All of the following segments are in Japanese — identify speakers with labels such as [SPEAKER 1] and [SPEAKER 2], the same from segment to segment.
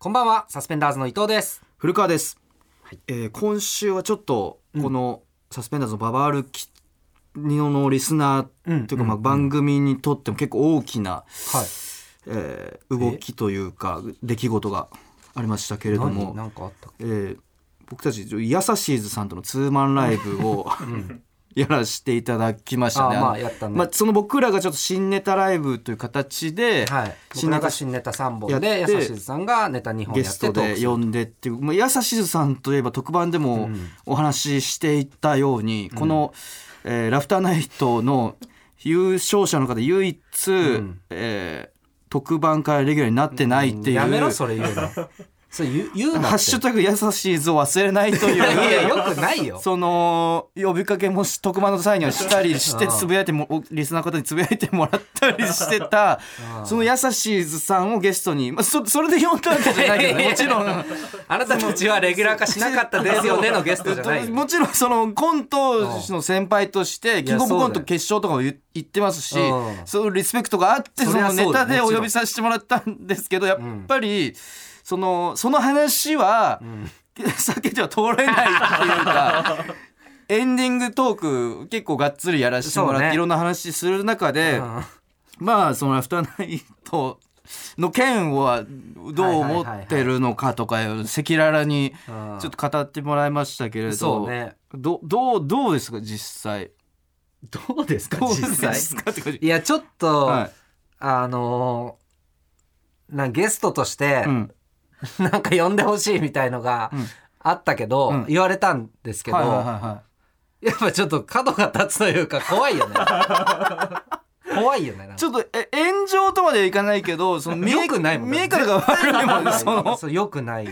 [SPEAKER 1] こんばんはサスペンダーズの伊藤です。
[SPEAKER 2] 古川です、えー今週はちょっとこのサスペンダーズのババ歩きのリスナーというか、まあ、番組にとっても結構大きな、
[SPEAKER 1] はい。
[SPEAKER 2] えー動きというか出来事がありましたけれども。
[SPEAKER 1] 何、なんかあった
[SPEAKER 2] えー僕たちヤサシーズさんとのツーマンライブを、やらせていただきましたね。
[SPEAKER 1] あまあやったね。
[SPEAKER 2] まあその僕らがちょっと新ネタライブという形で、
[SPEAKER 1] はい。
[SPEAKER 2] 新ネタ
[SPEAKER 1] が新ネタ3本でやさしずさんがネタ2本
[SPEAKER 2] ゲ
[SPEAKER 1] やっ
[SPEAKER 2] ストで呼んでっていう、まあ、やさしずさんといえば特番でもお話ししていたように、この、えーラフターナイトの優勝者の方で唯一、えー特番からレギュラーになってないっていう、
[SPEAKER 1] やめろそれ言うのそれ言う言うな
[SPEAKER 2] ハッシュタグやさしずを忘れないという。
[SPEAKER 1] いやよくないよ。
[SPEAKER 2] その呼びかけもし特番の際にはしたりしてつぶやいてもおリスナーの方につぶやいてもらったりしてた そのやさしずさんをゲストに、まあ、そそれで呼んだわけじゃないけどねもちろん。
[SPEAKER 1] あなたたちはレギュラー化しなかったですよねのゲストじゃないよ。
[SPEAKER 2] もちろんそのコントの先輩としてキングオブコント決勝とかも言言ってますし
[SPEAKER 1] うん
[SPEAKER 2] そういうリスペクトがあってそのネタでお呼びさせてもらったんですけどやっぱりそのその話は避けては通れないっていうか。エンディングトーク結構がっつりやらせてもらっ
[SPEAKER 1] そうね。
[SPEAKER 2] ていろんな話する中で、
[SPEAKER 1] うん。
[SPEAKER 2] まあそのアフターナイトの件はどう思ってるのかとか赤裸々に
[SPEAKER 1] うん。
[SPEAKER 2] ちょっと語ってもらいましたけれど、
[SPEAKER 1] ね。
[SPEAKER 2] どどうどうですか実際？
[SPEAKER 1] どうですか実際？いやちょっと、
[SPEAKER 2] はい。
[SPEAKER 1] あのーなゲストとして、
[SPEAKER 2] うん
[SPEAKER 1] なんか呼んでほしいみたいのが
[SPEAKER 2] ん。
[SPEAKER 1] あったけど、
[SPEAKER 2] うん。
[SPEAKER 1] 言われたんですけど、
[SPEAKER 2] はいはいはいは
[SPEAKER 1] やっぱちょっと角が立つというか怖いよね。怖いよね
[SPEAKER 2] ちょっとえ炎上とまではいかないけどその見え
[SPEAKER 1] よくないもん
[SPEAKER 2] 見え方が悪いもんねその。
[SPEAKER 1] よくない、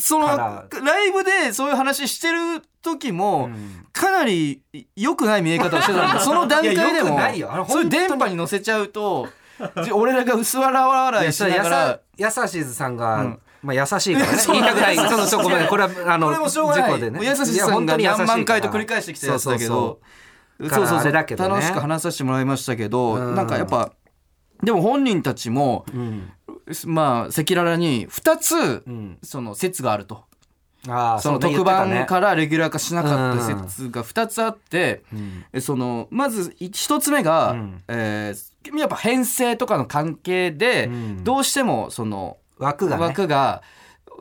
[SPEAKER 2] その
[SPEAKER 1] か
[SPEAKER 2] ライブでそういう話してる時も、
[SPEAKER 1] うん。
[SPEAKER 2] かなり良くない見え方をしてたんでその段階でも。
[SPEAKER 1] ないよ。
[SPEAKER 2] そういう電波に乗せちゃうとじ俺らが薄笑笑いしながら。
[SPEAKER 1] やさしずさんが、
[SPEAKER 2] うん
[SPEAKER 1] まあ優しいからね。言いたくないその そこまで。これはあの事故でね。
[SPEAKER 2] 優しさんが何万回と繰り返してきたやつだけど。
[SPEAKER 1] そうそうそう。け
[SPEAKER 2] 楽しく話させてもらいましたけど、
[SPEAKER 1] うん。
[SPEAKER 2] なんかやっぱでも本人たちも、
[SPEAKER 1] うん。
[SPEAKER 2] まあ赤裸々に2つ、
[SPEAKER 1] うん。
[SPEAKER 2] その説があると。
[SPEAKER 1] ああ
[SPEAKER 2] その特番からレギュラー化しなかった説が2つあって、そのまず1つ目が、
[SPEAKER 1] うん。
[SPEAKER 2] えーやっぱ編成とかの関係で、
[SPEAKER 1] うん。
[SPEAKER 2] どうしてもその
[SPEAKER 1] た枠がね。
[SPEAKER 2] 枠が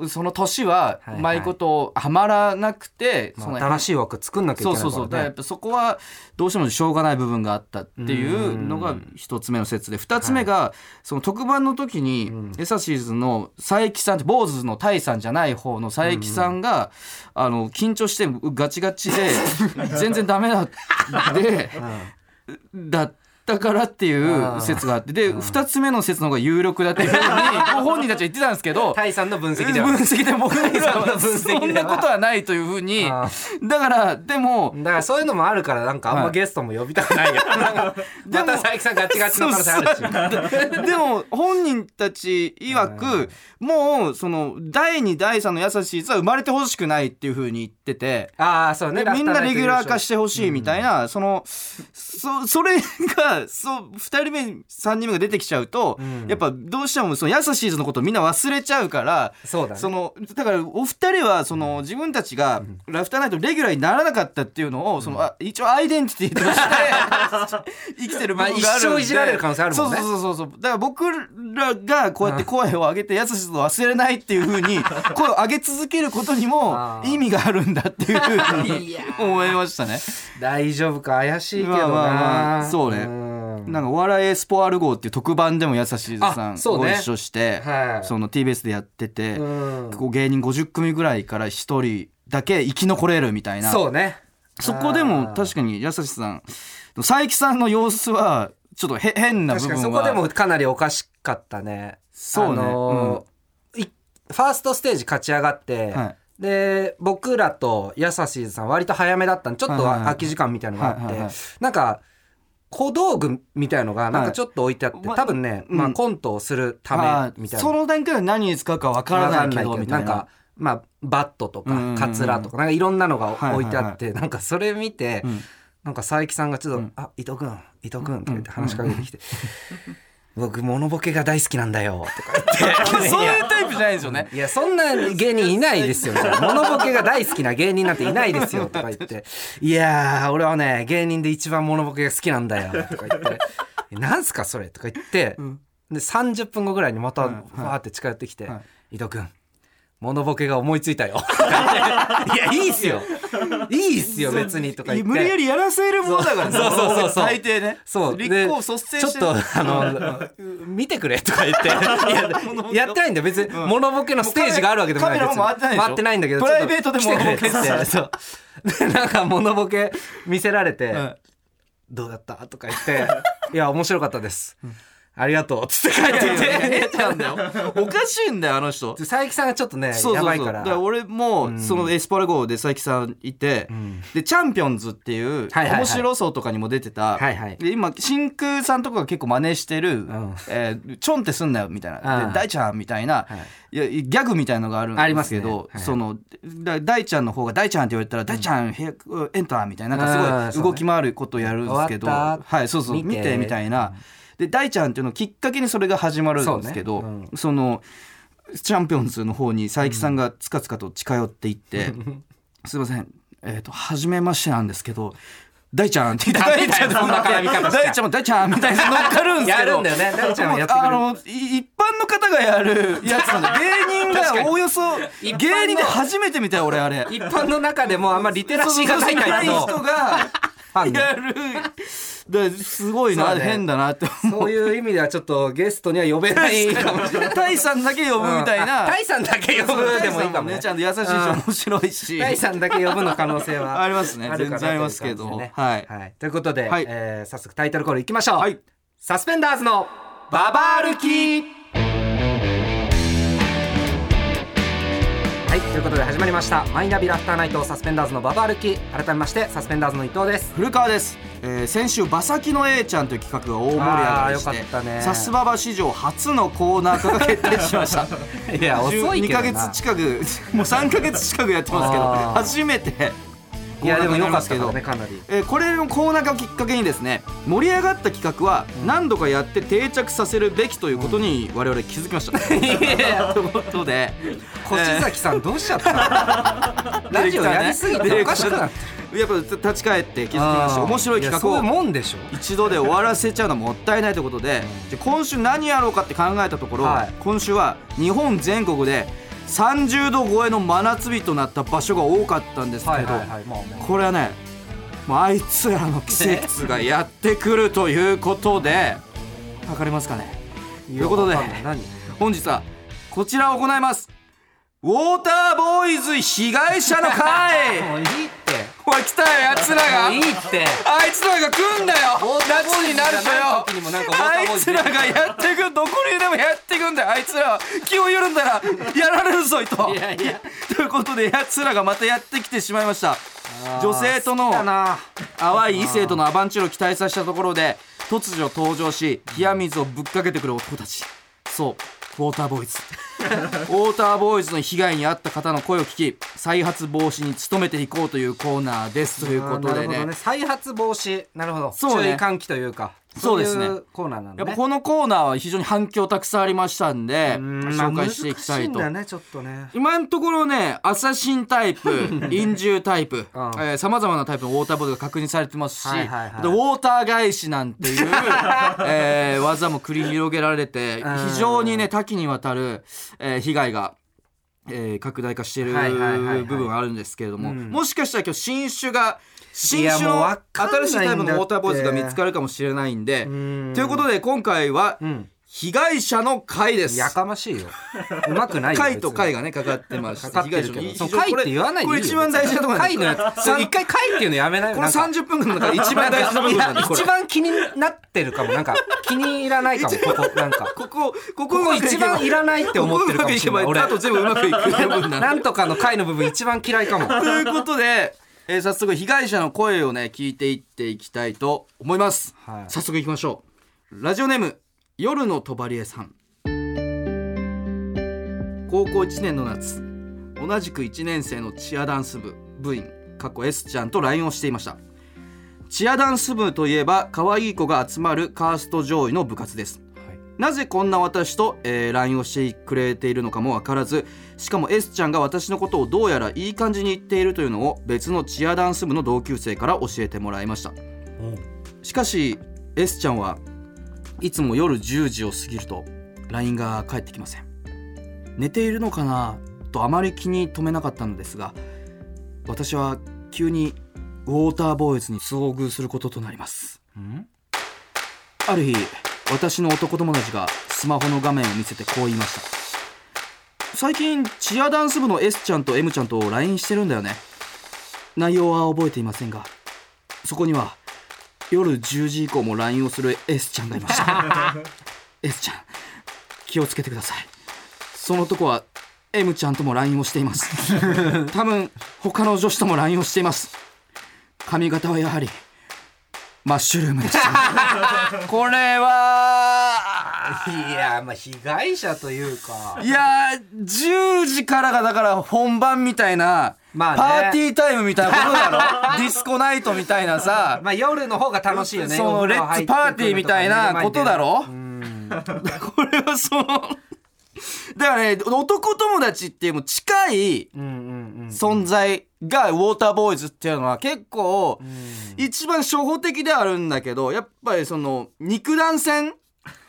[SPEAKER 2] その年は
[SPEAKER 1] はいはい。う
[SPEAKER 2] まいことはまらなくて、その
[SPEAKER 1] まあ新しい枠作んなきゃいけないから、ね、
[SPEAKER 2] そうそうそう。だからやっぱそこはどうしてもしょうがない部分があったっていうのが一つ目の説で二つ目がその特番の時にエサシーズの佐伯さんって坊主のタイさんじゃない方の佐伯さんがあの緊張してガチガチで 全然ダメだでだったからっていう説があって。で二つ目の説の方が有力だっていうふうに 本人たちは言ってたんですけど
[SPEAKER 1] タイさんの分析では。
[SPEAKER 2] 分析で 僕ら
[SPEAKER 1] さんの
[SPEAKER 2] は
[SPEAKER 1] 分析では
[SPEAKER 2] そんなことはないというふうに。
[SPEAKER 1] あ
[SPEAKER 2] だからでも
[SPEAKER 1] だからそういうのもあるからなんかあんま
[SPEAKER 2] はい。
[SPEAKER 1] ゲストも呼びたくないよ、また佐伯さんガチガチの可能性あるし。
[SPEAKER 2] でも本人たち曰くもうその第2第3の優しいやつは生まれてほしくないっていうふうに言ってて。
[SPEAKER 1] ああそうね。
[SPEAKER 2] でみんなレギュラー化
[SPEAKER 1] し
[SPEAKER 2] してほしいみたいな、そのそそれがそう2人目3人目が出てきちゃうと、
[SPEAKER 1] うん。
[SPEAKER 2] やっぱどうしてもその優しいのことをみんな忘れちゃうから
[SPEAKER 1] そうだね。
[SPEAKER 2] そのだからお二人はその自分たちがラフターナイトレギュラーにならなかったっていうのをそのあ一応アイデンティティとして 生きてる部分があるんで、
[SPEAKER 1] まあ一生いじられる可能性あるもんね。
[SPEAKER 2] そうそうそうそう。だから僕らがこうやって声を上げて優しさを忘れないっていうふうに 声を上げ続けることにも意味があるんだっていうふうに思いましたね。
[SPEAKER 1] 大丈夫か怪しいけどな、
[SPEAKER 2] まあまあまあそうね。
[SPEAKER 1] ん
[SPEAKER 2] なんかお笑いエスポアル号っていう特番でも優しいさんご一緒して
[SPEAKER 1] はい。
[SPEAKER 2] その TBS でやってて
[SPEAKER 1] うん。
[SPEAKER 2] こう芸人50組ぐらいから1人だけ生き残れるみたいな。
[SPEAKER 1] そうね。
[SPEAKER 2] そこでも確かに優しさん佐伯さんの様子はちょっとへ変な部
[SPEAKER 1] 確かに
[SPEAKER 2] 分は
[SPEAKER 1] そこでもかなりおかしかったね。
[SPEAKER 2] そうね。
[SPEAKER 1] あのーいファーストステージ勝ち上がって、
[SPEAKER 2] はい。
[SPEAKER 1] で僕らとやさしーさん割と早めだったんでちょっと空き時間みたいのがあって、なんか小道具みたいのがなんかちょっと置いてあって、
[SPEAKER 2] はい
[SPEAKER 1] 多分ね、
[SPEAKER 2] うん。
[SPEAKER 1] まあ、コントをするた
[SPEAKER 2] あ
[SPEAKER 1] めみたいな。
[SPEAKER 2] その段階で何に使うかわからないけどみたいな。
[SPEAKER 1] なんかまあバットとかカツラとかなんかいろんなのが置いてあ
[SPEAKER 2] はい。
[SPEAKER 1] って、なんかそれ見て、
[SPEAKER 2] ん。
[SPEAKER 1] なんか佐伯さんがちょっと「あ伊藤君伊藤君」って言って話しかけてきて「僕モノボケが大好きなんだよ」とか言って
[SPEAKER 2] そういうタイプじゃないですよね。
[SPEAKER 1] いやそんな芸人いないですよ モノボケが大好きな芸人なんていないですよとか言って「いやー俺はね芸人で一番モノボケが好きなんだよ」とか言って「えなんすかそれ」とか言って、で30分後ぐらいにまた
[SPEAKER 2] うん
[SPEAKER 1] ファーって近寄ってきて。
[SPEAKER 2] は「
[SPEAKER 1] 伊藤君モノボケが思いついたよ」いやいいっすよ。いいっすよ別に」とか言って。
[SPEAKER 2] 無理やりやらせるものだからね。
[SPEAKER 1] そうそうそうそう。
[SPEAKER 2] 大抵ね。
[SPEAKER 1] そう。
[SPEAKER 2] 立
[SPEAKER 1] で
[SPEAKER 2] 候補率先
[SPEAKER 1] ちょっとあの見てくれとか言って。いややってないんだよ別に。モノボケのステージがあるわけでもない。
[SPEAKER 2] カメラも回ってない
[SPEAKER 1] 回ってないんだけど
[SPEAKER 2] プライベートで
[SPEAKER 1] ちょっと来てくれっつ
[SPEAKER 2] モノボケ
[SPEAKER 1] ってそう。でなんかモノボケ見せられて
[SPEAKER 2] うん「
[SPEAKER 1] どうだった?」とか言って「いや面白かったです」ありがとう」っつって帰ってて。
[SPEAKER 2] 変なんだよ。おかしいんだよあの人。
[SPEAKER 1] で佐伯さんがちょっとね
[SPEAKER 2] そうそうそう。
[SPEAKER 1] やばいから。
[SPEAKER 2] だから俺も、
[SPEAKER 1] うん。
[SPEAKER 2] そのエスパル号で佐伯さんいて、
[SPEAKER 1] ん。
[SPEAKER 2] でチャンピオンズっていう、面白そうとかにも出てた、
[SPEAKER 1] はいはい。
[SPEAKER 2] で今真空さんとかが結構真似してる、
[SPEAKER 1] ん。
[SPEAKER 2] えーちょんってすんなよみたいな、大ちゃんみたいな、
[SPEAKER 1] はい。
[SPEAKER 2] い、やギャグみたいのがあるん
[SPEAKER 1] あり
[SPEAKER 2] で
[SPEAKER 1] ます
[SPEAKER 2] けど、
[SPEAKER 1] はい。
[SPEAKER 2] そのだ大ちゃんの方が大ちゃんって言われたら、大ちゃん部屋エンターみたいななん
[SPEAKER 1] うん
[SPEAKER 2] かすごい動き回ることをやるんですけど、はいそうそう見
[SPEAKER 1] 見て
[SPEAKER 2] てみたいな。で大ちゃんっていうのをきっかけにそれが始まるんですけど
[SPEAKER 1] そうね。
[SPEAKER 2] そのチャンピオンズの方に佐伯さんがつかつかと近寄っていって「すいませんえっ、と初めましてなんですけど大ちゃん」って言って
[SPEAKER 1] ダメだよそんな絡み方しちゃ
[SPEAKER 2] 大ちゃんも大ちゃんみたいな乗っかるんです
[SPEAKER 1] や
[SPEAKER 2] けど。
[SPEAKER 1] るんだよね。大ちゃんはやってくれる。
[SPEAKER 2] あのい一般の方がやるやつなんで 芸人がおおよそ芸人で初めて見たよ俺あれ。
[SPEAKER 1] 一般の中でもあんまリテラシーがない
[SPEAKER 2] 人がやるですごいな、
[SPEAKER 1] ね。
[SPEAKER 2] 変だなって思う。
[SPEAKER 1] そういう意味ではちょっとゲストには呼べないかもしれない。
[SPEAKER 2] タイさんだけ呼ぶみたいな、
[SPEAKER 1] あタイさんだけ呼ぶでもいいかもね。
[SPEAKER 2] ねちゃんと優しいし面白いし。
[SPEAKER 1] タイさんだけ呼ぶの可能性は
[SPEAKER 2] ありますね。全然ありますけど。
[SPEAKER 1] ね
[SPEAKER 2] はい。
[SPEAKER 1] はい。ということで、
[SPEAKER 2] はい。
[SPEAKER 1] えー早速タイトルコールいきましょう。
[SPEAKER 2] はい。
[SPEAKER 1] サスペンダーズのババ歩きはいということで始まりました。マイナビラフターナイトサスペンダーズのババ歩き。改めましてサスペンダーズの伊藤です。
[SPEAKER 2] 古川です、えー先週馬先の A ちゃんという企画が大盛り上がりし
[SPEAKER 1] あーよかったね。
[SPEAKER 2] てさすばば史上初のコーナー化が決定しました。
[SPEAKER 1] いや遅いけ
[SPEAKER 2] 2
[SPEAKER 1] どな。
[SPEAKER 2] ヶ月近くもう3ヶ月近くやってますけど
[SPEAKER 1] あー。
[SPEAKER 2] 初めて
[SPEAKER 1] いやでもよかった。
[SPEAKER 2] けど
[SPEAKER 1] ねかなり。
[SPEAKER 2] えーこれのコーナー化をきっかけにですね盛り上がった企画は何度かやって定着させるべきということに我々気づきました。
[SPEAKER 1] いや
[SPEAKER 2] ということで。
[SPEAKER 1] 越崎さんどうしちゃった？の ラジオやりすぎておかしくなってる。
[SPEAKER 2] やっぱ立ち返って気づきました。面白い企画を
[SPEAKER 1] もんでしょ
[SPEAKER 2] 一度で終わらせちゃうのはもったいないということでじゃあ今週何やろうかって考えたところ、
[SPEAKER 1] はい
[SPEAKER 2] 今週は日本全国で30度超えの真夏日となった場所が多かったんですけど、これはねあいつらの季節がやってくるということでわかりますかね？ということで本日はこちらを行います。ウォーターボーイズ被害者の会。
[SPEAKER 1] もういいって
[SPEAKER 2] おい来たよやつらが。
[SPEAKER 1] いいって。
[SPEAKER 2] あいつらが来んだよ。夏になるとよ。あいつらがやってくどこにでもやってくんだよあいつらは気を緩んだらやられるぞいと。
[SPEAKER 1] いやいや。
[SPEAKER 2] ということでやつらがまたやってきてしまいました。女性との淡い異性とのアバンチュールを期待させたところで突如登場し冷水をぶっかけてくる男たち。そうウォーターボーイズ。ウォーターボーイズの被害に遭った方の声を聞き再発防止に努めていこうというコーナーです。ということでね。
[SPEAKER 1] なるほど再発防止。なるほど。
[SPEAKER 2] ね。
[SPEAKER 1] 注意喚起というか
[SPEAKER 2] そうですね。
[SPEAKER 1] いコーナーなんだね。
[SPEAKER 2] やっぱこのコーナーは非常に反響たくさんありましたんで紹介していきたいと。
[SPEAKER 1] 難しんだよねちょっとね。
[SPEAKER 2] 今のところねアサシンタイプ 陰獣タイプさまざまなタイプのウォーターボードが確認されてますし、
[SPEAKER 1] はいはいはい。
[SPEAKER 2] ウォーター返しなんていう、えー技も繰り広げられて
[SPEAKER 1] うん。
[SPEAKER 2] 非常にね多岐にわたる、えー被害が。えー拡大化している部分があるんですけれども、
[SPEAKER 1] うん。
[SPEAKER 2] もしかしたら今日新種が新種の新しいタイプのウォーターボーイズが見つかるかもしれないんで。
[SPEAKER 1] ん。
[SPEAKER 2] ということで今回は
[SPEAKER 1] うん。
[SPEAKER 2] 被害者の会です。
[SPEAKER 1] やかましいよ。うまくないよ
[SPEAKER 2] 会と会
[SPEAKER 1] が
[SPEAKER 2] がねかかってまして
[SPEAKER 1] かかってるけ
[SPEAKER 2] 被害者の
[SPEAKER 1] 会って言わないで
[SPEAKER 2] これ一番大事なところ
[SPEAKER 1] 会のやつ。一回会っていうのやめない
[SPEAKER 2] この
[SPEAKER 1] なんか
[SPEAKER 2] 30分間の中で一番大事な部分なんで
[SPEAKER 1] 一番気になってるかも。なんか気に入らないかもここなんか。
[SPEAKER 2] ここここ
[SPEAKER 1] 一番いらないって思ってるかもしれない
[SPEAKER 2] あと全部うまくいく。部分なんで
[SPEAKER 1] なんとかの会の部分一番嫌いかも。
[SPEAKER 2] ということで、えー早速被害者の声をね聞いていっていきたいと思います、
[SPEAKER 1] はい。
[SPEAKER 2] 早速いきましょう。ラジオネーム夜のとばりえさん。高校1年の夏同じく1年生のチアダンス部部員過去 S ちゃんと LINE をしていました。チアダンス部といえば可愛い子が集まるカースト上位の部活ですなぜこんな私と、えー LINE をしてくれているのかもわからずしかも S ちゃんが私のことをどうやらいい感じに言っているというのを別のチアダンス部の同級生から教えてもらいました。しかし S ちゃんはいつも夜10時を過ぎると LINE が返ってきません。寝ているのかなとあまり気に留めなかったのですが私は急にウォーターボーイズに遭遇することとなります。
[SPEAKER 1] ん？
[SPEAKER 2] ある日私の男友達がスマホの画面を見せてこう言いました。最近チアダンス部の S ちゃんと M ちゃんと LINE してるんだよね。内容は覚えていませんがそこには夜10時以降も LINE をする S ちゃんがいました。S ちゃん気をつけてください。その男は M ちゃんとも LINE をしています。多分他の女子とも LINE をしています。髪型はやはりマッシュルームでした これは。い
[SPEAKER 1] やまあ被害者というか。
[SPEAKER 2] いやー10時からがだから本番みたいな、
[SPEAKER 1] まあね。
[SPEAKER 2] パーティータイムみたいなことだろ？ディスコナイトみたいなさ、
[SPEAKER 1] まあ夜の方が楽しいよね。
[SPEAKER 2] そのレッツパーティーみたいなことだろ？
[SPEAKER 1] うん
[SPEAKER 2] これはそのだからね男友達っていうもう近い
[SPEAKER 1] うんうんうん。
[SPEAKER 2] 存在がウォーターボーイズっていうのは結構一番初歩的ではあるんだけどやっぱりその肉弾戦？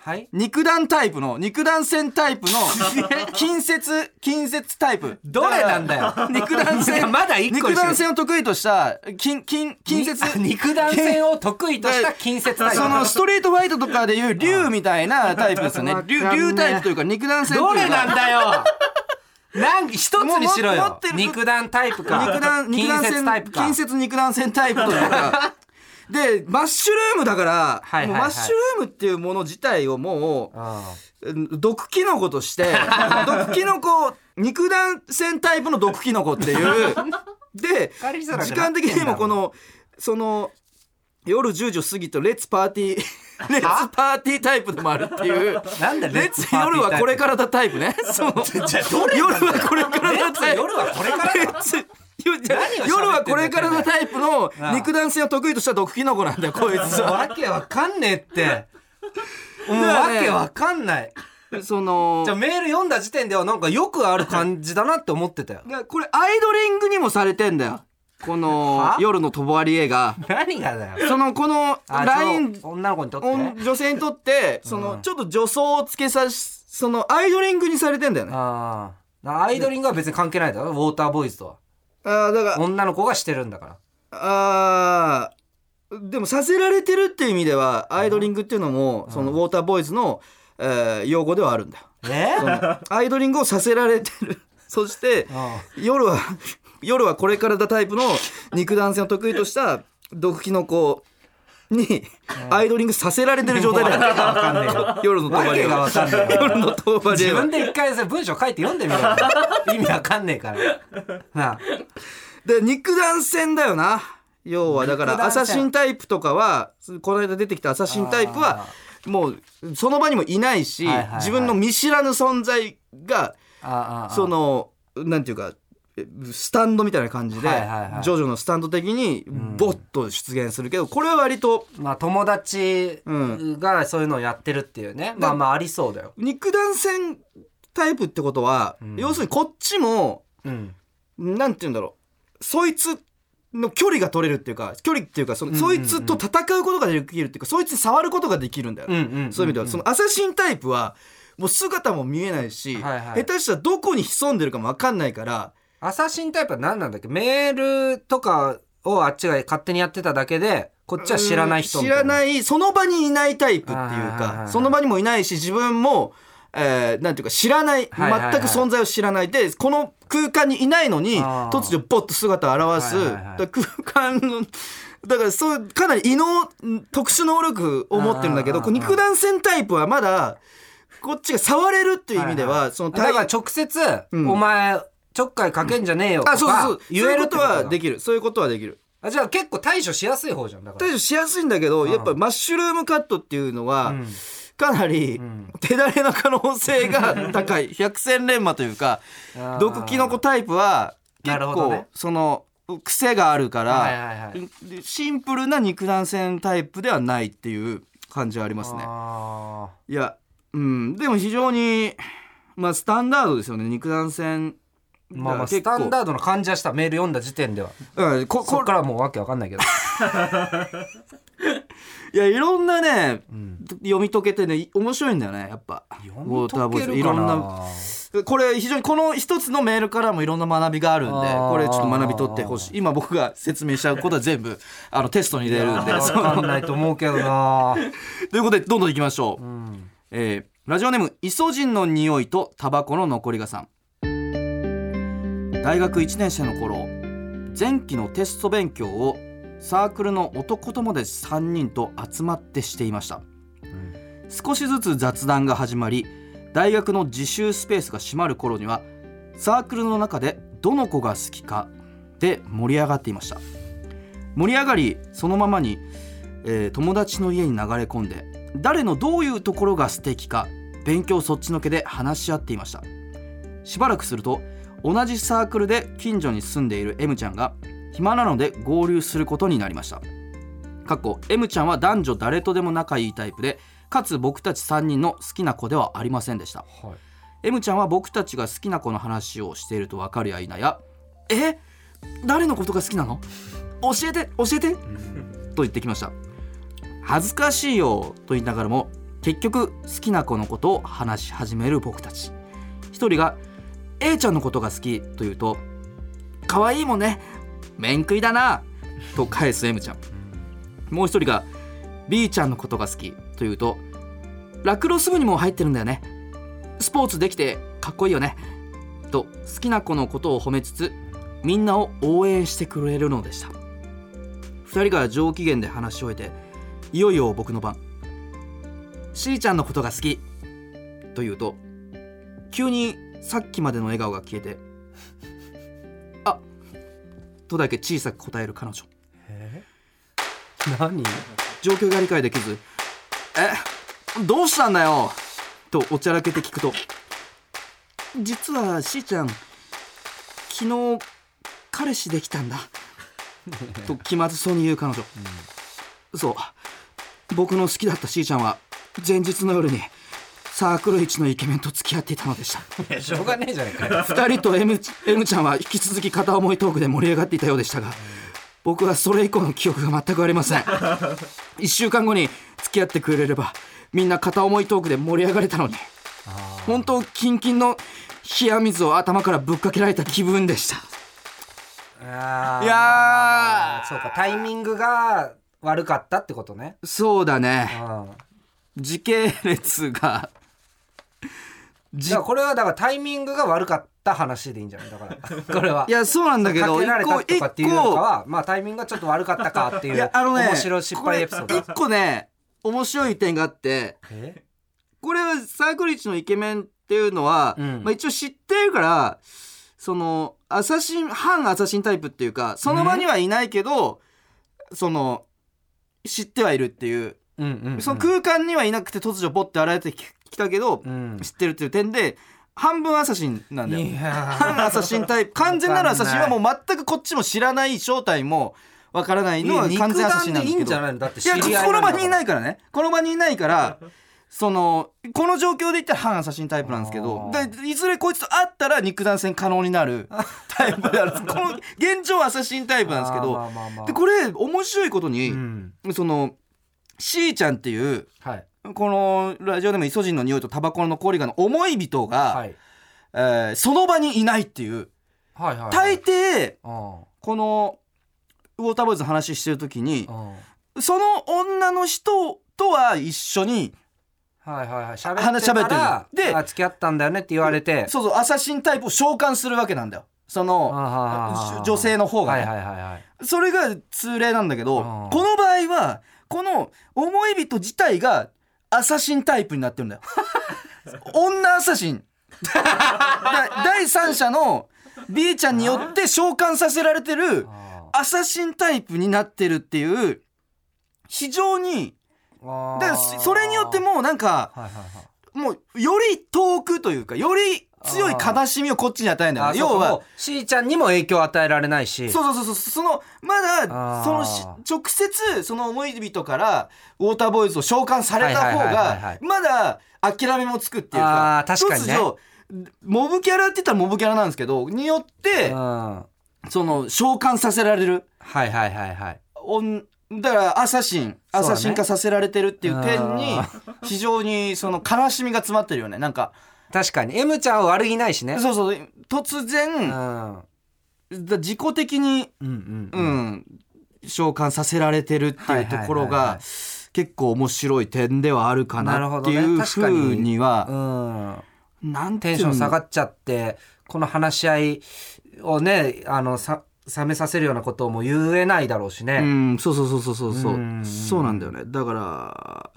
[SPEAKER 1] はい。
[SPEAKER 2] 肉弾タイプの肉弾戦タイプの 近接近接タイプ。
[SPEAKER 1] どれなんだよ。
[SPEAKER 2] 肉弾戦
[SPEAKER 1] まだ一個
[SPEAKER 2] 肉弾戦を得意とした近近近接。
[SPEAKER 1] に肉弾戦を得意とした近接タイプ。
[SPEAKER 2] そのストリートファイトとかでいう竜みたいなタイプですよね。竜竜タイプというか肉弾戦
[SPEAKER 1] どれなんだよなん一つにしろよ。
[SPEAKER 2] もう持ってる。
[SPEAKER 1] 肉弾タイプか。
[SPEAKER 2] 肉弾肉弾
[SPEAKER 1] 近接
[SPEAKER 2] 戦
[SPEAKER 1] タイプか。
[SPEAKER 2] 近接肉弾戦タイプというか でマッシュルームだから、
[SPEAKER 1] はいはいはい。
[SPEAKER 2] もうマッシュルームっていうもの自体をも
[SPEAKER 1] あ
[SPEAKER 2] ううん。毒キノコとして 毒キノコ肉弾戦タイプの毒キノコっていう。で時
[SPEAKER 1] だ
[SPEAKER 2] 間的にもこのその夜10時を過ぎとレッツパーティー レッツパーティータイプでもあるっていう。
[SPEAKER 1] あなんだ
[SPEAKER 2] レッツ夜はこれからだタイプね。その夜はこれからだタイプ。
[SPEAKER 1] 夜はこれから
[SPEAKER 2] レ
[SPEAKER 1] だ
[SPEAKER 2] 夜はこれからのタイプの肉弾戦を得意とした毒キノコなんだよこいつ。は
[SPEAKER 1] わけわかんねえって。もうわけわかんない。
[SPEAKER 2] その
[SPEAKER 1] じゃあメール読んだ時点ではなんかよくある感じだなって思ってたよ。
[SPEAKER 2] これアイドリングにもされてんだよこの
[SPEAKER 1] は？
[SPEAKER 2] 夜のとぼわり絵が
[SPEAKER 1] 何がだよ。
[SPEAKER 2] そのこの
[SPEAKER 1] あ
[SPEAKER 2] ライン
[SPEAKER 1] 女の子にとって？
[SPEAKER 2] 女女性にとってそのちょっと女装をつけさしそのアイドリングにされてんだよね。
[SPEAKER 1] ああ。アイドリングは別に関係ないだろ？ウォーターボーイズとは。
[SPEAKER 2] あーだから
[SPEAKER 1] 女の子がしてるんだから。
[SPEAKER 2] あーでもさせられてるっていう意味ではアイドリングっていうのもそのウォーターボーイズの、えー用語ではあるんだよ。
[SPEAKER 1] え？
[SPEAKER 2] アイドリングをさせられてる。そして
[SPEAKER 1] あ
[SPEAKER 2] 夜は夜はこれからだタイプの肉弾戦を得意とした毒キノコにアイドリングさせられてる状態だよ。夜の
[SPEAKER 1] わけがわかんねえよ。
[SPEAKER 2] 夜の当番で
[SPEAKER 1] 自分で一回それ文章書いて読んでみろよ。意味わかんねえから。なあ。
[SPEAKER 2] で肉弾戦だよな。要はだからアサシンタイプとかはこの間出てきたアサシンタイプはもうその場にもいないし、
[SPEAKER 1] はいはいはい
[SPEAKER 2] 自分の見知らぬ存在がそのなんていうかえスタンドみたいな感じで、
[SPEAKER 1] はいはいはい。
[SPEAKER 2] ジョジョのスタンド的にボッと出現するけどこれは割と
[SPEAKER 1] まあ友達
[SPEAKER 2] うん。
[SPEAKER 1] がそういうのをやってるっていうね、まあまあありそうだよ。
[SPEAKER 2] 肉弾戦タイプってことは、
[SPEAKER 1] ん。
[SPEAKER 2] 要するにこっちも
[SPEAKER 1] うん。
[SPEAKER 2] なんて言うんだろう。そいつの距離が取れるっていうか距離っていうかその、そいつと戦うことができるっていうかそいつに触ることができるんだよ、
[SPEAKER 1] うんうんうん
[SPEAKER 2] そういう意味では、そのアサシンタイプはもう姿も見えないし、
[SPEAKER 1] はいはい。
[SPEAKER 2] 下手したらどこに潜んでるかも分かんないから
[SPEAKER 1] アサシンタイプは何なんだっけ？メールとかをあっちが勝手にやってただけでこっちは知らない人
[SPEAKER 2] 知ら
[SPEAKER 1] い
[SPEAKER 2] な。いその場にいないタイプっていうかその場にもいないし自分も、えーなんていうか知らない全く存在を知らないでこの空間にいないのに突如ボッと姿を現す、空間のだからそうかなり異能特殊能力を持ってるんだけど肉弾戦タイプはまだこっちが触れるっていう意味では、その
[SPEAKER 1] だから
[SPEAKER 2] 対
[SPEAKER 1] 直接、
[SPEAKER 2] うん。
[SPEAKER 1] お前ちょっかいかけんじゃねえよと
[SPEAKER 2] あそうそうそ
[SPEAKER 1] か
[SPEAKER 2] うそういうこと
[SPEAKER 1] 言えると
[SPEAKER 2] はできる。そういうことはできる。
[SPEAKER 1] あじゃあ結構対処しやすい方じゃん。だから。
[SPEAKER 2] 対処しやすいんだけどやっぱマッシュルームカットっていうのは、
[SPEAKER 1] うん。
[SPEAKER 2] かなり
[SPEAKER 1] ん。
[SPEAKER 2] 手だれの可能性が 高い。百戦錬磨というか
[SPEAKER 1] あー。
[SPEAKER 2] 毒キノコタイプは
[SPEAKER 1] な
[SPEAKER 2] 結構、
[SPEAKER 1] るほどね。
[SPEAKER 2] その癖があるから、
[SPEAKER 1] はいはいはい。
[SPEAKER 2] でシンプルな肉弾戦タイプではないっていう感じはありますね。
[SPEAKER 1] あ
[SPEAKER 2] いやうん。でも非常にまあスタンダードですよね。肉弾戦
[SPEAKER 1] まあまあスタンダードな感じはしたメール読んだ時点では。
[SPEAKER 2] うんここ
[SPEAKER 1] からもうわけわかんないけど。
[SPEAKER 2] いやいろんなね、
[SPEAKER 1] ん。
[SPEAKER 2] 読み解けてね面白いんだよねやっぱ。
[SPEAKER 1] 読み解けるか
[SPEAKER 2] いろんな。
[SPEAKER 1] な
[SPEAKER 2] これ非常にこの一つのメールからもいろんと学びがあるんでこれちょっと学び取ってほしい。今僕が説明しちゃうことは全部 あのテストに出るんで。
[SPEAKER 1] わかんないと思うけどな
[SPEAKER 2] ということでどんどんいきましょう、
[SPEAKER 1] うん。
[SPEAKER 2] えーラジオネームイソジンの匂いとタバコの残りがさん大学1年生の頃前期のテスト勉強をサークルの男友達3人と集まってしていました。少しずつ雑談が始まり大学の自習スペースが閉まる頃にはサークルの中でどの子が好きかで盛り上がっていました。盛り上がりそのままに、えー友達の家に流れ込んで誰のどういうところが素敵か勉強そっちのけで話し合っていました。しばらくすると同じサークルで近所に住んでいる M ちゃんが暇なので合流することになりました。かっこ M ちゃんは男女誰とでも仲いいタイプでかつ僕たち3人の好きな子ではありませんでした。
[SPEAKER 1] はい。
[SPEAKER 2] M ちゃんは僕たちが好きな子の話をしていると分かるや否や「え？誰のことが好きなの？教えて教えて」と言ってきました恥ずかしいよと言いながらも結局好きな子のことを話し始める僕たち。一人が A ちゃんのことが好きと言うと可愛いもんね面食いだなと返す M ちゃん。もう一人が B ちゃんのことが好きと言うとラクロス部にも入ってるんだよね。スポーツできてかっこいいよね。と好きな子のことを褒めつつみんなを応援してくれるのでした。2人が上機嫌で話し終えていよいよ僕の番。C ちゃんのことが好きと言うと急にさっきまでの笑顔が消えて。あとだけ小さく答える彼女。
[SPEAKER 1] え？何？
[SPEAKER 2] 状況が理解できず「え？どうしたんだよ!」とおちゃらけて聞くと「実はしーちゃん昨日彼氏できたんだ」と気まずそうに言う彼女、そう。僕の好きだったしーちゃんは前日の夜にサークル一のイケメンと付き合っていたのでした。
[SPEAKER 1] しょうがねえじゃないかよ。
[SPEAKER 2] 2人と M, M ちゃんは引き続き片思いトークで盛り上がっていたようでしたが僕はそれ以降の記憶が全くありません。1週間後に付き合ってくれればみんな片思いトークで盛り上がれたのに本当キンキンの冷や水を頭からぶっかけられた気分でした。いや
[SPEAKER 1] そうかタイミングが悪かったってことね。
[SPEAKER 2] そうだね。
[SPEAKER 1] うん。
[SPEAKER 2] 時系列がじ
[SPEAKER 1] だからこれはだからタイミングが悪かった話でいいんじゃない？だから。これは。い
[SPEAKER 2] やそうなんだけど
[SPEAKER 1] かけられたとかっていうよりか
[SPEAKER 2] 一個
[SPEAKER 1] はまあタイミングがちょっと悪かったかってい
[SPEAKER 2] いうやあのね
[SPEAKER 1] 面白い失敗エピソード。
[SPEAKER 2] これ一個ね面白い点があって
[SPEAKER 1] え？
[SPEAKER 2] これはサークル一のイケメンっていうのは、
[SPEAKER 1] うん。
[SPEAKER 2] まあ、一応知ってるからそのアサシン反アサシンタイプっていうかその場にはいないけど、その知ってはいるっていう、
[SPEAKER 1] うんうんうん。
[SPEAKER 2] その空間にはいなくて突如ポッて現れてきたけど、
[SPEAKER 1] うん。
[SPEAKER 2] 知ってるっていう点で半分アサシンなんだよ。
[SPEAKER 1] いやー。
[SPEAKER 2] 反アサシンタイプ。完全なるアサシンはもう全くこっちも知らない正体もわからないのは完全アサシンなん
[SPEAKER 1] でいいんじ
[SPEAKER 2] ですけど
[SPEAKER 1] ゃない？
[SPEAKER 2] やこの場にいない
[SPEAKER 1] い
[SPEAKER 2] から。ねこの場にいないからそのこの状況で言ったら反アサシンタイプなんですけどいずれこいつと会ったら肉弾戦可能になるタイプである この現状アサシンタイプなんですけどでこれ面白いことに、
[SPEAKER 1] うん。
[SPEAKER 2] その C ちゃんっていう
[SPEAKER 1] はい
[SPEAKER 2] このラジオでもイソジンの匂いとタバコの残りがの思い人が、
[SPEAKER 1] はい。
[SPEAKER 2] えーその場にいないっていう。
[SPEAKER 1] はいはい
[SPEAKER 2] 大抵
[SPEAKER 1] うん。
[SPEAKER 2] このウォーターボーイズの話してる時に
[SPEAKER 1] うん。
[SPEAKER 2] その女の人とは一緒に
[SPEAKER 1] はいはいはい。喋
[SPEAKER 2] 話
[SPEAKER 1] ってた
[SPEAKER 2] で
[SPEAKER 1] あ付き合ったんだよねって言われて。
[SPEAKER 2] そうそうアサシンタイプを召喚するわけなんだよ。その
[SPEAKER 1] の
[SPEAKER 2] 女性の方がね。
[SPEAKER 1] はいはいはいはい。
[SPEAKER 2] それが通例なんだけど
[SPEAKER 1] うん。
[SPEAKER 2] この場合はこの思い人自体がアサシンタイプになってるんだよ。女アサシン。だ第三者の B ちゃんによって召喚させられてる
[SPEAKER 1] あ
[SPEAKER 2] アサシンタイプになってるっていう非常に
[SPEAKER 1] ー。
[SPEAKER 2] だからそそれによってもうなんか
[SPEAKER 1] はいはいはい。
[SPEAKER 2] もうより遠くというかより強い悲しみをこっちに与えるんだよ。
[SPEAKER 1] あ
[SPEAKER 2] ね要は
[SPEAKER 1] そうかもう C ちゃんにも影響を与えられないし。
[SPEAKER 2] そうそうそうそう。そのまだそのし直接その思い人からウォーターボーイズを召喚された方
[SPEAKER 1] はいはいはいはいはい。
[SPEAKER 2] がまだ諦めもつくっていうか
[SPEAKER 1] 確かにね。
[SPEAKER 2] モブキャラって言ったらモブキャラなんですけどによってその召喚させられる。
[SPEAKER 1] いはいはいはい。
[SPEAKER 2] おんだからアサシンアサシン化させられてるっていう点に
[SPEAKER 1] あ
[SPEAKER 2] 非常にその悲しみが詰まってるよね。なんか
[SPEAKER 1] 確かに。M ちゃんは悪気ないしね。
[SPEAKER 2] そうそう。突
[SPEAKER 1] う
[SPEAKER 2] 然
[SPEAKER 1] ん。
[SPEAKER 2] だ自己的に
[SPEAKER 1] うんう
[SPEAKER 2] うん。ん召喚させられてるっていうところが結構面白い点ではあるか
[SPEAKER 1] なる
[SPEAKER 2] な
[SPEAKER 1] ほどね。
[SPEAKER 2] っていうふうには
[SPEAKER 1] うん。
[SPEAKER 2] なんて
[SPEAKER 1] テンション下が
[SPEAKER 2] っ
[SPEAKER 1] っちゃってこの話し合いをねあのさ冷めさせるようなことも言えないだろうし
[SPEAKER 2] う
[SPEAKER 1] ね、
[SPEAKER 2] んそうそうそうそうそうそう。
[SPEAKER 1] うん。
[SPEAKER 2] そうなんだよね。だから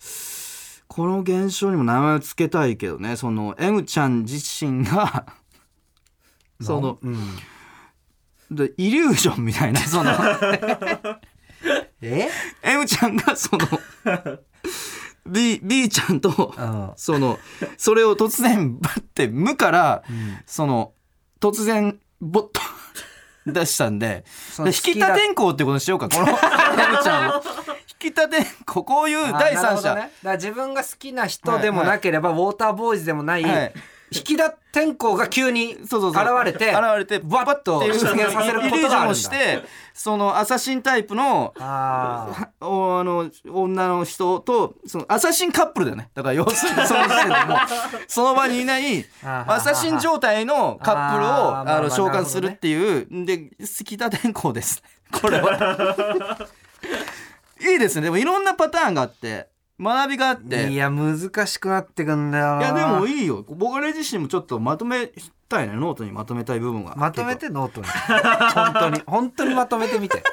[SPEAKER 2] この現象にも名前を付けたいけどね。その M ちゃん自身がその
[SPEAKER 1] うん。
[SPEAKER 2] でイリュージョンみたいなその。
[SPEAKER 1] え
[SPEAKER 2] ？M ちゃんがその B, B ちゃんと
[SPEAKER 1] うん
[SPEAKER 2] そのそれを突然バッて無からその突然ボッと 出したんで。引き立てんこうってことにしようかこの M ちゃんを引き立てんこういう
[SPEAKER 1] あ
[SPEAKER 2] 第三者、
[SPEAKER 1] ね、だから自分が好きな人でもなければ、ウォーターボーイズでもない、
[SPEAKER 2] はい。
[SPEAKER 1] 引き立天候が急に現れて
[SPEAKER 2] 現れて
[SPEAKER 1] バッと出現させること
[SPEAKER 2] イリュージョン
[SPEAKER 1] があるん
[SPEAKER 2] してそのアサシンタイプの
[SPEAKER 1] あ
[SPEAKER 2] の女の人とそのアサシンカップルだよね。だから要するにその時点でもう その場にいないアサシン状態のカップルを
[SPEAKER 1] あ
[SPEAKER 2] の召喚するっていう。で好きだ天候ですこれは いいですね。でもいろんなパターンがあって学びがあって。
[SPEAKER 1] いや難しくなってくんだよな。い
[SPEAKER 2] やでもいいよ。僕ら自身もちょっとまとめたいね。ノートにまとめたい部分が。
[SPEAKER 1] まとめてノートに。本当に。本当にまとめてみて、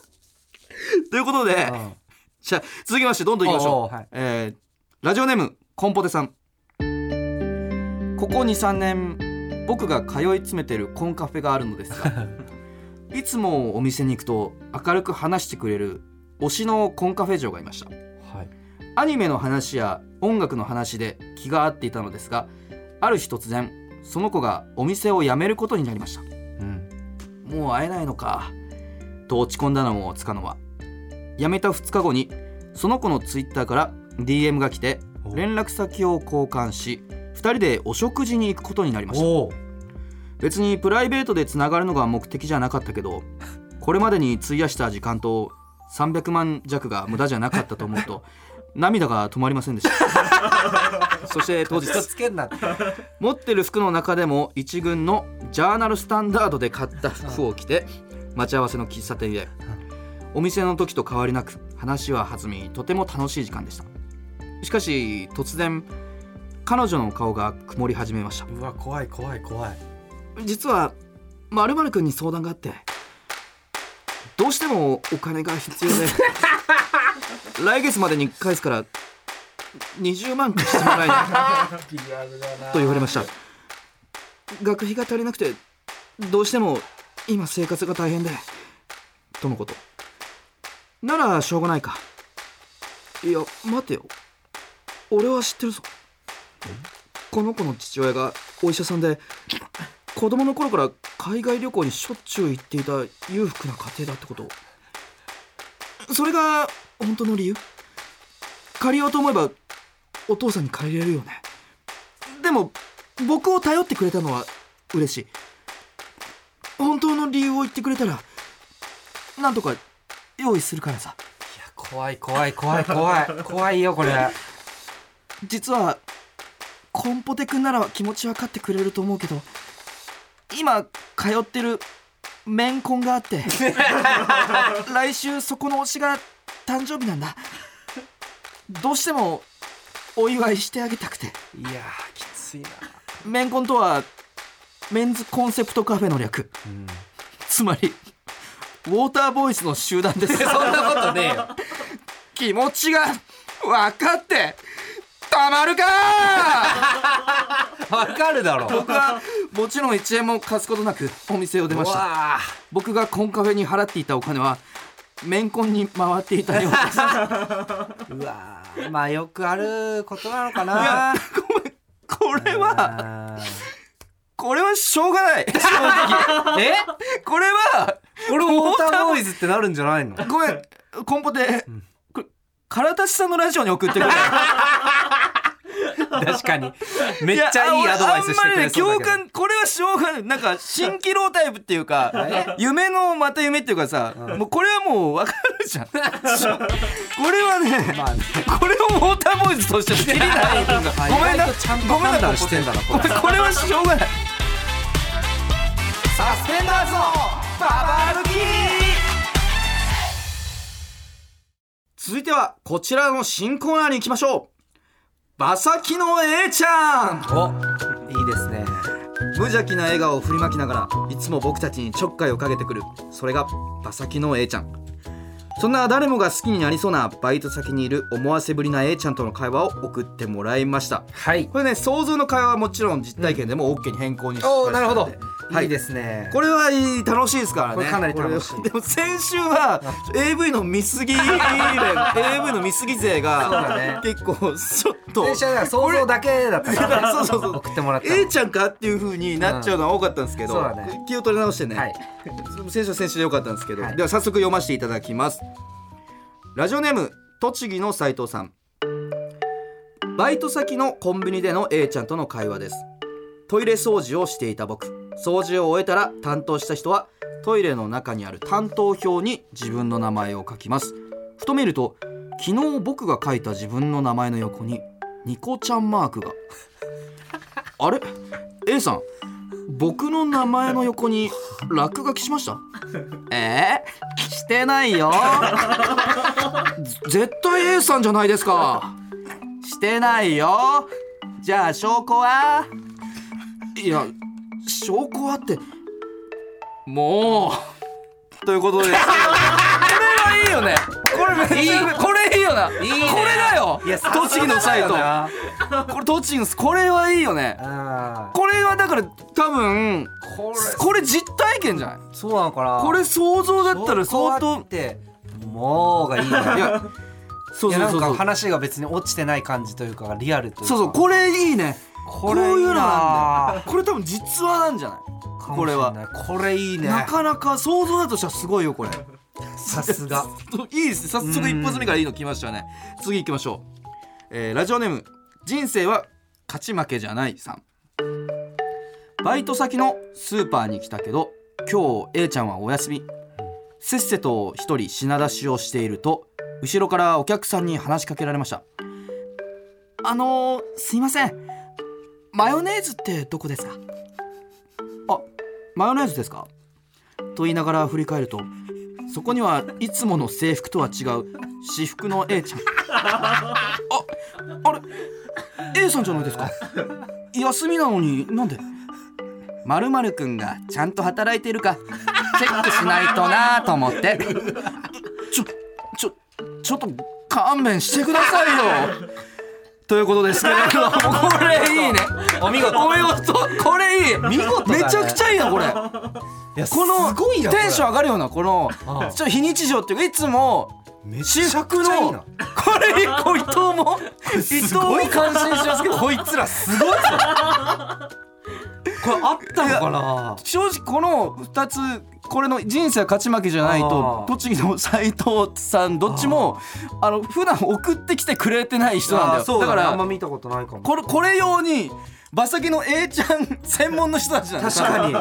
[SPEAKER 2] ということで、
[SPEAKER 1] うん。
[SPEAKER 2] じゃあ続きましてどんどんいきましょう。
[SPEAKER 1] はい。
[SPEAKER 2] えーラジオネームコンポテさん。ここ23年僕が通い詰めてるコンカフェがあるのですが いつもお店に行くと明るく話してくれる推しのコンカフェ嬢がいました。
[SPEAKER 1] はい。
[SPEAKER 2] アニメの話や音楽の話で気が合っていたのですがある日突然その子がお店を辞めることになりました。
[SPEAKER 1] うん。
[SPEAKER 2] もう会えないのか。と落ち込んだのもつかの間辞めた2日後にその子のツイッターから DM が来て
[SPEAKER 1] お。
[SPEAKER 2] 連絡先を交換し2人でお食事に行くことになりました。別にプライベートでつながるのが目的じゃなかったけどこれまでに費やした時間と300万弱が無駄じゃなかったと思うと 涙が止まりませんでした。そして当日
[SPEAKER 1] 嘘つけんなって。
[SPEAKER 2] 持ってる服の中でも一軍のジャーナルスタンダードで買った服を着て待ち合わせの喫茶店へ。お店の時と変わりなく話は弾みとても楽しい時間でした。しかし突然彼女の顔が曇り始めました。
[SPEAKER 1] うわ怖い怖い怖い。
[SPEAKER 2] 実はまるくんに相談があってどうしてもお金が必要で 来月までに返すから20万貸してもらえないと言われました。学費が足りなくてどうしても今生活が大変でとのこと。ならしょうがないか。いや待てよ。俺は知ってるぞ。この子の父親がお医者さんで子供の頃から海外旅行にしょっちゅう行っていた裕福な家庭だってこと。それが本当の理由？借りようと思えばお父さんに借りれるよね。でも僕を頼ってくれたのは嬉しい。本当の理由を言ってくれたらなんとか用意するからさ。
[SPEAKER 1] いや怖い怖い怖い怖い 怖いよこれ。
[SPEAKER 2] 実はコンポテ君なら気持ち分かってくれると思うけど今通ってるメンコンがあって 来週そこの推しが誕生日なんだ。どうしてもお祝いしてあげたくて。
[SPEAKER 1] いやーきついな、
[SPEAKER 2] メンコンとはメンズコンセプトカフェの略。
[SPEAKER 1] うん、
[SPEAKER 2] つまりウォーターボーイズの集団です。
[SPEAKER 1] そんなことねえよ。
[SPEAKER 2] 気持ちが分かってたまるか
[SPEAKER 1] わ かるだろ。
[SPEAKER 2] 僕はもちろん1円も貸すことなくお店を出ました。
[SPEAKER 1] わ
[SPEAKER 2] 僕がコンカフェに払っていたお金はメンコンに回っていたようです。
[SPEAKER 1] ー うわー。まあよくあることなのか
[SPEAKER 2] い
[SPEAKER 1] な
[SPEAKER 2] やごめんこれは
[SPEAKER 1] あ
[SPEAKER 2] これはしょうがない。正直。
[SPEAKER 1] ーえ？
[SPEAKER 2] これは
[SPEAKER 1] 俺ウォーターボーイズってなるんじゃないの？
[SPEAKER 2] ごめん。コンポテ。これ唐立さんのラジオに送ってくれ
[SPEAKER 1] 確かに。めっちゃいいアドバイスしてくれそうだけど。
[SPEAKER 2] あんまりね共感これはしょうがないなんか 蜃気楼タイプっていうか夢のまた夢っていうかさ、もうこれはもう分かるじゃん。これはね,、
[SPEAKER 1] まあね。
[SPEAKER 2] これをモーターボーイズとして切りないごめんな
[SPEAKER 1] 意外とちゃんと
[SPEAKER 2] ごめんな
[SPEAKER 1] してんだなこれ。
[SPEAKER 2] これ。これはしょうがない。
[SPEAKER 1] サスペンダーズのババ歩き。
[SPEAKER 2] 続いてはこちらの新コーナーに行きましょう馬先の A ちゃん。
[SPEAKER 1] おいいですね。
[SPEAKER 2] 無邪気な笑顔を振りまきながらいつも僕たちにちょっかいをかけてくるそれが馬先の A ちゃん。そんな誰もが好きになりそうなバイト先にいる思わせぶりな A ちゃんとの会話を送ってもらいました。
[SPEAKER 1] はい。
[SPEAKER 2] これね想像の会話はもちろん実体験でも OK に変更にしました
[SPEAKER 1] おーなるほど
[SPEAKER 2] はい。
[SPEAKER 1] いいですね。
[SPEAKER 2] これはいい楽しいですからね。
[SPEAKER 1] かなり楽しい。
[SPEAKER 2] でも先週は AV の見過ぎ AV の見過ぎ勢が結構ちょっと。
[SPEAKER 1] 先週は想像だけだったからね。
[SPEAKER 2] そうそうそう。
[SPEAKER 1] 送ってもらったの。
[SPEAKER 2] A ちゃんかっていう風になっちゃうのは多かったんですけど、
[SPEAKER 1] うんね。
[SPEAKER 2] 気を取り直してね、
[SPEAKER 1] はい。
[SPEAKER 2] 先週は先週でよかったんですけど、
[SPEAKER 1] はい。
[SPEAKER 2] では早速読ませていただきます。ラジオネーム栃木の斉藤さん。バイト先のコンビニでの A ちゃんとの会話です。トイレ掃除をしていた僕掃除を終えたら担当した人はトイレの中にある担当表に自分の名前を書きます。ふと見ると昨日僕が書いた自分の名前の横にニコちゃんマークが。あれ？A さん僕の名前の横に落書きしました？えー、してないよ。絶対 A さんじゃないですか。してないよ。じゃあ証拠は？いや証拠はってもう。ということで。これはいいよね。これめっちゃこれいいよない
[SPEAKER 1] いね
[SPEAKER 2] これだよ。栃木のサイト
[SPEAKER 1] さ
[SPEAKER 2] これ栃木のこれはいいよね。これはだから多分
[SPEAKER 1] これ。
[SPEAKER 2] 実体験じゃない？
[SPEAKER 1] そうなのかな。
[SPEAKER 2] これ想像だったら相当
[SPEAKER 1] ってもうがいいね。
[SPEAKER 2] いやそうそうそう。
[SPEAKER 1] 話が別に落ちてない感じというかリアルというか。
[SPEAKER 2] そうそうこれいいね
[SPEAKER 1] これ
[SPEAKER 2] こういうのなんだよ。これ多分実話なんじゃない？これは
[SPEAKER 1] これい。いね
[SPEAKER 2] なかなか想像だとしたらすごいよこれ。
[SPEAKER 1] さすが。
[SPEAKER 2] いいです。ね早速一発目からいいの来ましたね。次行きましょう、えーラジオネーム。人生は勝ち負けじゃないさん。バイト先のスーパーに来たけど今日 A ちゃんはお休み。せっせと一人品出しをしていると後ろからお客さんに話しかけられました。あのー、すいませんマヨネーズってどこですか？あマヨネーズですか？と言いながら振り返るとそこにはいつもの制服とは違う私服の A ちゃん。ああれ？A さんじゃないですか？休みなのになんで？まるまるくんがちゃんと働いているかチェックしないとなと思って。ちょちょちょっと勘弁してくださいよということですけれどもこれいいね。
[SPEAKER 1] お見事。
[SPEAKER 2] お見事。これいい。
[SPEAKER 1] 見事だね。
[SPEAKER 2] めちゃくちゃいいなこれ。
[SPEAKER 1] いや
[SPEAKER 2] この
[SPEAKER 1] すごいな
[SPEAKER 2] テンション上がるようなこのちょっと非日常っていうかいつも
[SPEAKER 1] め
[SPEAKER 2] 私服のこれいいこう伊藤も伊藤も感心しますけど。
[SPEAKER 1] こいつらすごいぞこれあったのかな？
[SPEAKER 2] 正直この2つこれの人生は勝ち負けじゃないと栃木の斉藤さんどっちもあの普段送ってきてくれてない人なんだよ。だから
[SPEAKER 1] あんま見たことないかも。
[SPEAKER 2] これこれ用に馬先の A ちゃん 専門の人たちなんだ
[SPEAKER 1] 確かに。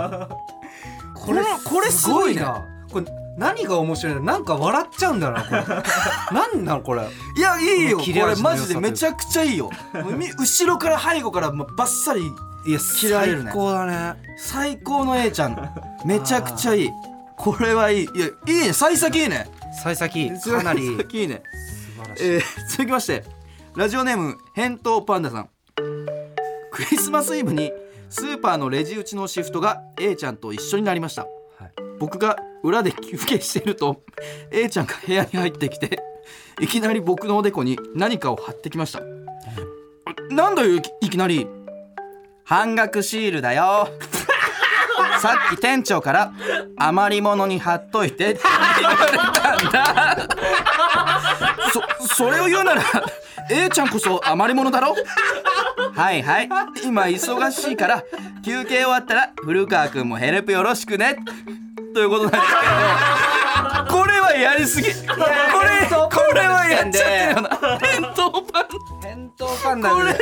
[SPEAKER 2] これこれすごいね。
[SPEAKER 1] な。これ何が面白いのなんか笑っちゃうんだよなこれ。何 なのこれ？
[SPEAKER 2] いやいいよ。これマジでめちゃくちゃいいよ。後ろから背後からもうバッサリ
[SPEAKER 1] いや
[SPEAKER 2] 切られるね
[SPEAKER 1] 最高だね。
[SPEAKER 2] 最高の A ちゃん。めちゃくちゃいい。これはいい。いやいいね。幸先いいね。
[SPEAKER 1] 幸先かなり。
[SPEAKER 2] 幸先いいね。
[SPEAKER 1] 素晴らしい。
[SPEAKER 2] えー続きましてラジオネーム返答パンダさん。クリスマスイブにスーパーのレジ打ちのシフトが A ちゃんと一緒になりました。
[SPEAKER 1] はい。
[SPEAKER 2] 僕が裏で休憩していると A ちゃんが部屋に入ってきていきなり僕のおでこに何かを貼ってきました。なんだよいきなり半額シールだよ。さっき店長から余り物に貼っといてって言われたんだ。そそれを言うなら A ちゃんこそ余り物だろ？はいはい。今忙しいから休憩終わったら古川君もヘルプよろしくね。ということなんですけどはやりすぎ。これこれはやっちゃってるよな。返答パン
[SPEAKER 1] 返答パンダ
[SPEAKER 2] これ
[SPEAKER 1] で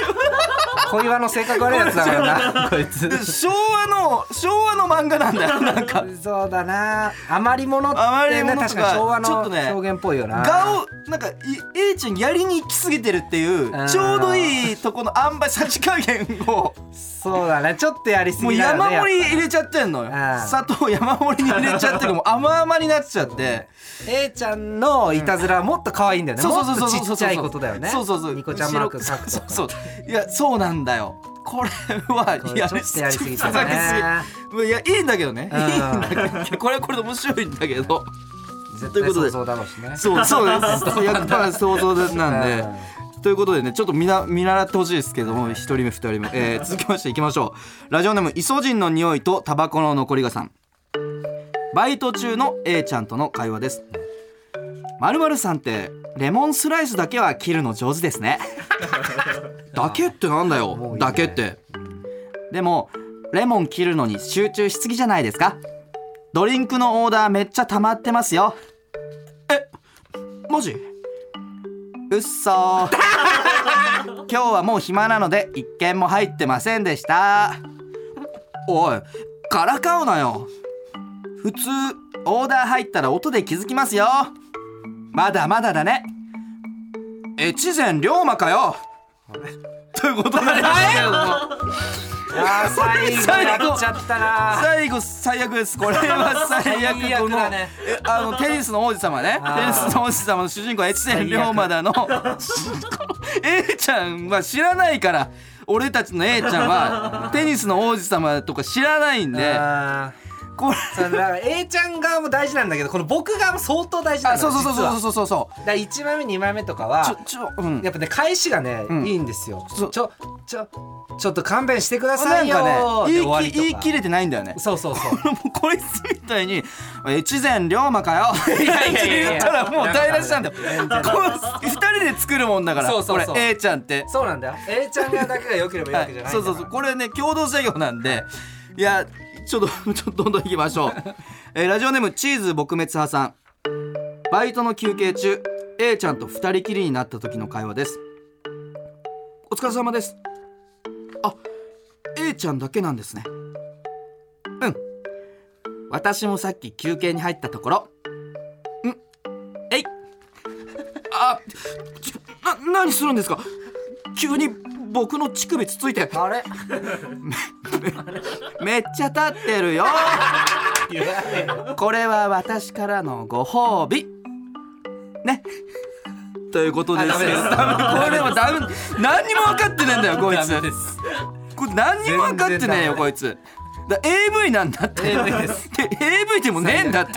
[SPEAKER 1] 小岩の性格悪いやつだからなこいつ
[SPEAKER 2] 昭和の昭和の漫画なんだよなんか
[SPEAKER 1] そうだな余り物って
[SPEAKER 2] 余り
[SPEAKER 1] ね確かに昭和の
[SPEAKER 2] ちょっとね
[SPEAKER 1] 表現っぽいよな
[SPEAKER 2] 顔なんかい A ちゃんやりに行き過ぎてるっていうちょうどいいとこの塩梅さじ加減を
[SPEAKER 1] そうだねちょっとやりす
[SPEAKER 2] もう
[SPEAKER 1] ぎだよね
[SPEAKER 2] 山盛り入れちゃってんのよ砂糖山盛りに入れちゃってるもう甘々になっちゃって
[SPEAKER 1] A ちゃんのいたずらはもっと可愛いんだよね、
[SPEAKER 2] そうそうそうそう。
[SPEAKER 1] もっとちっちゃいことだよね。
[SPEAKER 2] そうそうそう
[SPEAKER 1] ニコちゃんマーク書くと
[SPEAKER 2] そうそうそう。いやそうなんだよ。これは
[SPEAKER 1] やりすぎたね。
[SPEAKER 2] やりすぎいやいいんだけどね。
[SPEAKER 1] うん。
[SPEAKER 2] いいんだけどこれはこれで面白いんだけど。
[SPEAKER 1] 絶
[SPEAKER 2] ということで。
[SPEAKER 1] 対想像だろうしね。
[SPEAKER 2] そうそうです。100%想像なんで。ということでねちょっと見な見習ってほしいですけども1人目2人目、えー続きましていきましょう。ラジオネームイソジンの匂いとタバコの残りがさんバイト中の A ちゃんとの会話です。まるまるさんってレモンスライスだけは切るの上手ですね。だけってなんだよ。
[SPEAKER 1] ね。
[SPEAKER 2] だけって。でもレモン切るのに集中しすぎじゃないですか。ドリンクのオーダーめっちゃ溜まってますよ。えマジ？うっそー。今日はもう暇なので一件も入ってませんでした。おいからかうなよ普通オーダー入ったら音で気づきますよ。まだまだだね。越前龍馬かよ。ということで
[SPEAKER 1] あー最後やっちゃったな。
[SPEAKER 2] 最後最悪です。これは最悪このあのテニスの王子様ね。テニスの王子様の主人公越前龍馬だの。A ちゃんは知らないから俺たちの A ちゃんは テニスの王子様とか知らないんで。
[SPEAKER 1] あ
[SPEAKER 2] これ。
[SPEAKER 1] だから A ちゃん側も大事なんだけどこの僕側も相当大事なの
[SPEAKER 2] あそうそうそうそうそうそうそ
[SPEAKER 1] だから1枚目2枚目とか
[SPEAKER 2] う
[SPEAKER 1] は
[SPEAKER 2] ちょちょうん。
[SPEAKER 1] やっぱね返しがね、
[SPEAKER 2] ん。
[SPEAKER 1] いいんですよ。ちょちょちょっと勘弁してくださよ
[SPEAKER 2] ないんかね
[SPEAKER 1] で
[SPEAKER 2] 言い言い切れてないんだよね。
[SPEAKER 1] そうそうそう。
[SPEAKER 2] こいつみたいに「越前龍馬かよ 」って言ったらもう台無しなんだよ。こう二人で作るもんだから
[SPEAKER 1] そうそうそう。
[SPEAKER 2] これ A ちゃんって。
[SPEAKER 1] そうなんだよ。A ちゃん側だけが良ければいいわけじゃないんだから。
[SPEAKER 2] そうそうそう。これね共同作業なんで。いやちょっと ちょっとどんどんいきましょう、えーラジオネームチーズ撲滅派さん。バイトの休憩中 A ちゃんと二人きりになった時の会話です。お疲れ様です。あ A ちゃんだけなんですね。うん。私もさっき休憩に入ったところん。えい。あちょな何するんですか？急に僕の乳首つついて。
[SPEAKER 1] あれ？
[SPEAKER 2] めっちゃ立ってるよ。これは私からのご褒美。ね。ということです。けど
[SPEAKER 1] あダメです。
[SPEAKER 2] 多 分これはダメ何にも分かってねえんだよこいつ。これ何にも分かってねえよこいつだ AV なんだって。
[SPEAKER 1] AV です。
[SPEAKER 2] で AV でもねえんだって。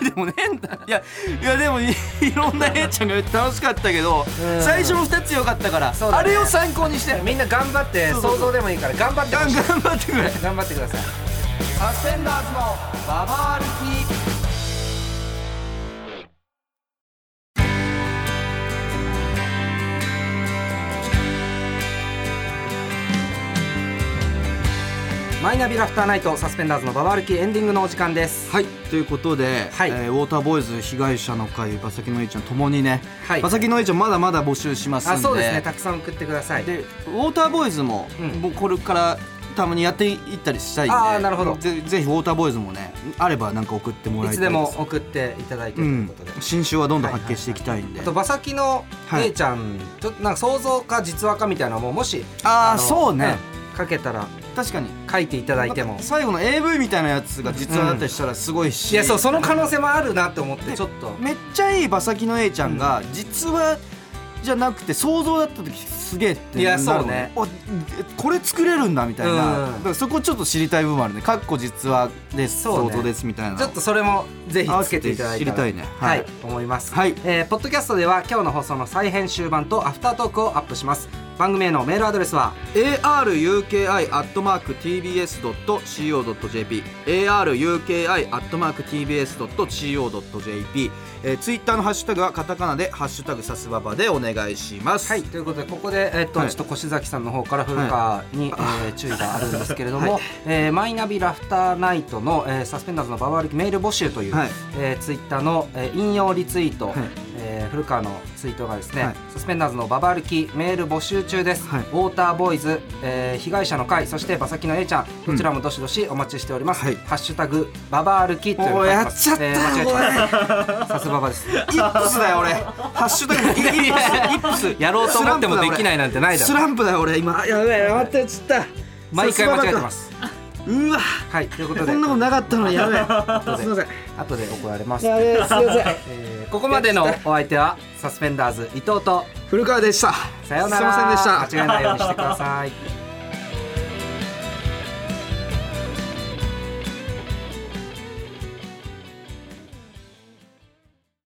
[SPEAKER 2] AV でもねえんだ。いやいやでもいいろんな A ちゃんが言って楽しかったけど
[SPEAKER 1] うん。
[SPEAKER 2] 最初の2つよかったから、
[SPEAKER 1] ね。
[SPEAKER 2] あれを参考にして。
[SPEAKER 1] みんな頑張って想像でもいいから頑張って
[SPEAKER 2] 頑張ってくれ。
[SPEAKER 1] 頑張ってください。
[SPEAKER 2] サスペンダーズのババ歩き
[SPEAKER 1] マイナビラフターナイトサスペンダーズのババ歩きエンディングのお時間です。
[SPEAKER 2] はいということで、
[SPEAKER 1] はい。
[SPEAKER 2] えーウォーターボーイズ被害者の会馬崎のえいちゃんともにね、
[SPEAKER 1] はい。
[SPEAKER 2] 馬崎のえいちゃんまだまだ募集しますんで。
[SPEAKER 1] あそうですね。たくさん送ってください。
[SPEAKER 2] でウォーターボーイズも、
[SPEAKER 1] うん。
[SPEAKER 2] もうこれからたまにやっていったりしたいんで
[SPEAKER 1] あーなるほど。
[SPEAKER 2] ぜぜひウォーターボーイズもねあればなんか送ってもらいたい
[SPEAKER 1] いつでも送っていただいてと
[SPEAKER 2] う
[SPEAKER 1] いうんことで、
[SPEAKER 2] 新種はどんどん発見していきたいんで、
[SPEAKER 1] あと馬先の
[SPEAKER 2] はい。
[SPEAKER 1] A ちゃん、ちょっとなんか想像か実話かみたいなのももし
[SPEAKER 2] ああ
[SPEAKER 1] の
[SPEAKER 2] そうね、
[SPEAKER 1] うん。書けたら
[SPEAKER 2] 確かに
[SPEAKER 1] 書いていただいても。
[SPEAKER 2] 最後の AV みたいなやつが実話だったりしたらすごいし、
[SPEAKER 1] いやそうその可能性もあるなって思ってちょっと。
[SPEAKER 2] めっちゃいい馬先の A ちゃんが実はじゃなくて想像だった時すげえって
[SPEAKER 1] いや
[SPEAKER 2] なる
[SPEAKER 1] そうね。
[SPEAKER 2] おこれ作れるんだみたいな、
[SPEAKER 1] うん。
[SPEAKER 2] だからそこちょっと知りたい部分あるねかっこ実話です、
[SPEAKER 1] ね。
[SPEAKER 2] 想像ですみたいな。
[SPEAKER 1] ちょっとそれもぜひつけていただいたら
[SPEAKER 2] 知りたいね。
[SPEAKER 1] は、
[SPEAKER 2] はいい
[SPEAKER 1] 思います、
[SPEAKER 2] はい。
[SPEAKER 1] えーポッドキャストでは今日の放送の再編集版とアフタートークをアップします番組へのメールアドレスは
[SPEAKER 2] aruki.tbs.co.jp aruki.tbs.co.jp えー、ツイッターのハッシュタグはカタカナで「ハッシュタグさすばば」でお願いします。
[SPEAKER 1] はいということでここで、えっと
[SPEAKER 2] はい。
[SPEAKER 1] ちょっと越崎さんの方から古川に、えー注意があるんですけれども、
[SPEAKER 2] は
[SPEAKER 1] えーマイナビラフターナイトの、えーサスペンダーズのババ歩きメール募集という、
[SPEAKER 2] はい。
[SPEAKER 1] えーツイッターの、えー引用リツイート、
[SPEAKER 2] はい。
[SPEAKER 1] えー古川のツイートがですね、
[SPEAKER 2] はい。
[SPEAKER 1] サスペンダーズのババ歩きメール募集中です、
[SPEAKER 2] はい。
[SPEAKER 1] ウォーターボーイズ、えー被害者の会そして馬先の A ちゃんどちらもどしどしお待ちしております、
[SPEAKER 2] はい。
[SPEAKER 1] ハッシュタグババ歩きというの
[SPEAKER 2] やっちゃった。
[SPEAKER 1] えーさすババです。
[SPEAKER 2] イップスだよ俺。ハッシュタグイップス
[SPEAKER 1] やろうと思ってもできないなんてないだろ。
[SPEAKER 2] スランプだよ俺。今。やべえやってちった
[SPEAKER 1] 毎回間違えてます。
[SPEAKER 2] うわ。
[SPEAKER 1] はいということで。
[SPEAKER 2] こんなことなかったのにやべえ。すいません
[SPEAKER 1] 後で怒られます、
[SPEAKER 2] やべえすいません。
[SPEAKER 1] えーここまでのお相手はサスペンダーズ伊藤と
[SPEAKER 2] 古川でした。
[SPEAKER 1] さようなら。
[SPEAKER 2] すいませんでした。
[SPEAKER 1] 間違えないようにしてください